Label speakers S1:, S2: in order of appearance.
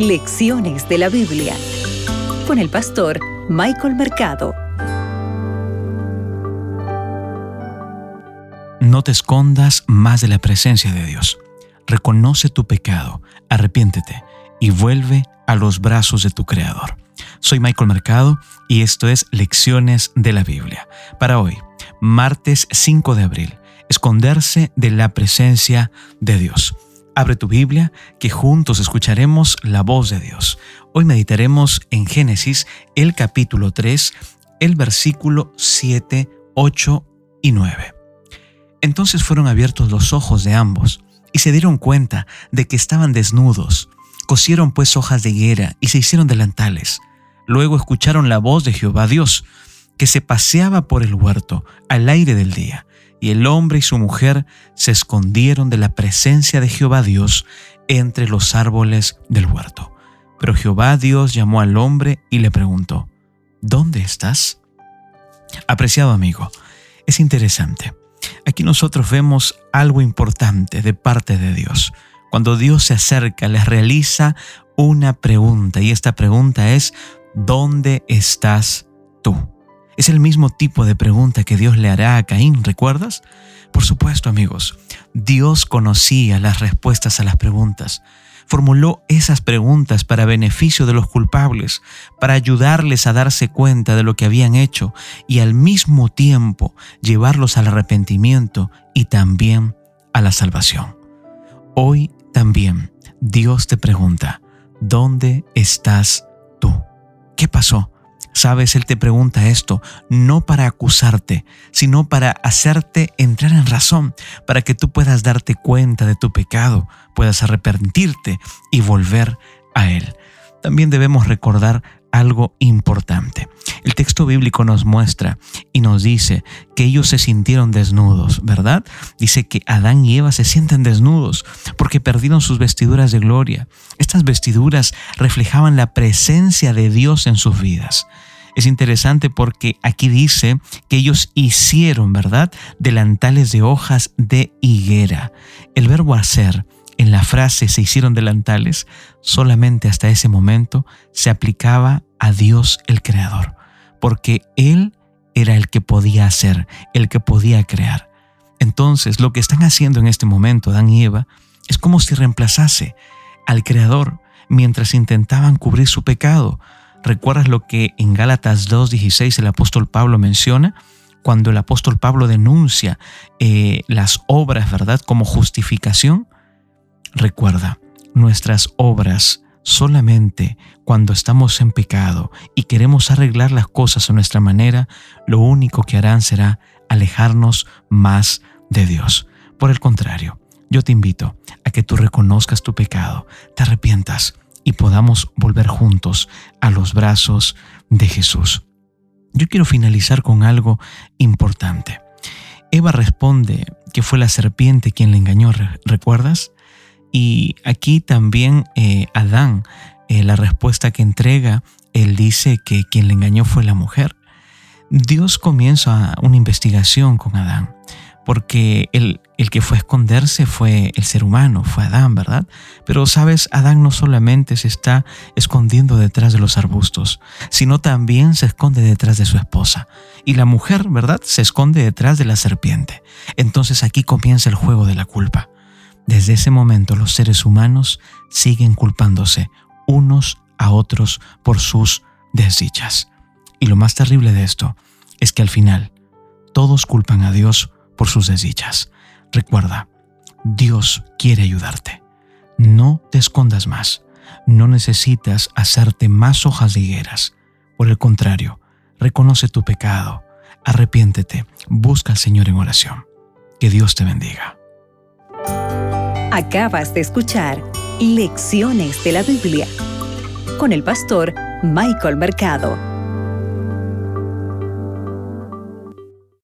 S1: Lecciones de la Biblia con el pastor Michael Mercado.
S2: No te escondas más de la presencia de Dios. Reconoce tu pecado, arrepiéntete y vuelve a los brazos de tu Creador. Soy Michael Mercado y esto es Lecciones de la Biblia. Para hoy, martes 5 de abril, esconderse de la presencia de Dios. Abre tu Biblia, que juntos escucharemos la voz de Dios. Hoy meditaremos en Génesis, el capítulo 3, el versículo 7, 8 y 9. Entonces fueron abiertos los ojos de ambos, y se dieron cuenta de que estaban desnudos. Cosieron pues hojas de higuera y se hicieron delantales. Luego escucharon la voz de Jehová Dios, que se paseaba por el huerto al aire del día y el hombre y su mujer se escondieron de la presencia de Jehová Dios entre los árboles del huerto. Pero Jehová Dios llamó al hombre y le preguntó, ¿Dónde estás? Apreciado amigo, es interesante. Aquí nosotros vemos algo importante de parte de Dios. Cuando Dios se acerca, les realiza una pregunta y esta pregunta es, ¿dónde estás tú? Es el mismo tipo de pregunta que Dios le hará a Caín, ¿recuerdas? Por supuesto, amigos, Dios conocía las respuestas a las preguntas. Formuló esas preguntas para beneficio de los culpables, para ayudarles a darse cuenta de lo que habían hecho y al mismo tiempo llevarlos al arrepentimiento y también a la salvación. Hoy también Dios te pregunta, ¿dónde estás tú? ¿Qué pasó? Sabes, Él te pregunta esto no para acusarte, sino para hacerte entrar en razón, para que tú puedas darte cuenta de tu pecado, puedas arrepentirte y volver a Él. También debemos recordar algo importante. El texto bíblico nos muestra y nos dice que ellos se sintieron desnudos, ¿verdad? Dice que Adán y Eva se sienten desnudos porque perdieron sus vestiduras de gloria. Estas vestiduras reflejaban la presencia de Dios en sus vidas. Es interesante porque aquí dice que ellos hicieron, ¿verdad? Delantales de hojas de higuera. El verbo hacer en la frase se hicieron delantales solamente hasta ese momento se aplicaba a Dios el Creador, porque Él era el que podía hacer, el que podía crear. Entonces, lo que están haciendo en este momento Adán y Eva es como si reemplazase al Creador mientras intentaban cubrir su pecado, ¿Recuerdas lo que en Gálatas 2.16 el apóstol Pablo menciona? Cuando el apóstol Pablo denuncia eh, las obras, ¿verdad?, como justificación. Recuerda, nuestras obras solamente cuando estamos en pecado y queremos arreglar las cosas a nuestra manera, lo único que harán será alejarnos más de Dios. Por el contrario, yo te invito a que tú reconozcas tu pecado, te arrepientas y podamos volver juntos a los brazos de Jesús. Yo quiero finalizar con algo importante. Eva responde que fue la serpiente quien le engañó, ¿recuerdas? Y aquí también eh, Adán, eh, la respuesta que entrega, él dice que quien le engañó fue la mujer. Dios comienza una investigación con Adán porque el, el, que fue a esconderse fue el ser humano, fue Adán, ¿verdad? Pero sabes, Adán no solamente se está escondiendo detrás de los arbustos, sino también se esconde detrás de su esposa. Y la mujer, ¿verdad? Se esconde detrás de la serpiente. Entonces aquí comienza el juego de la culpa. Desde ese momento los seres humanos siguen culpándose unos a otros por sus desdichas. Y lo más terrible de esto es que al final todos culpan a Dios por sus desdichas. Recuerda, Dios quiere ayudarte. No te escondas más. No necesitas hacerte más hojas de higueras. Por el contrario, reconoce tu pecado, arrepiéntete, busca al Señor en oración. Que Dios te bendiga.
S1: Acabas de escuchar Lecciones de la Biblia con el pastor Michael Mercado.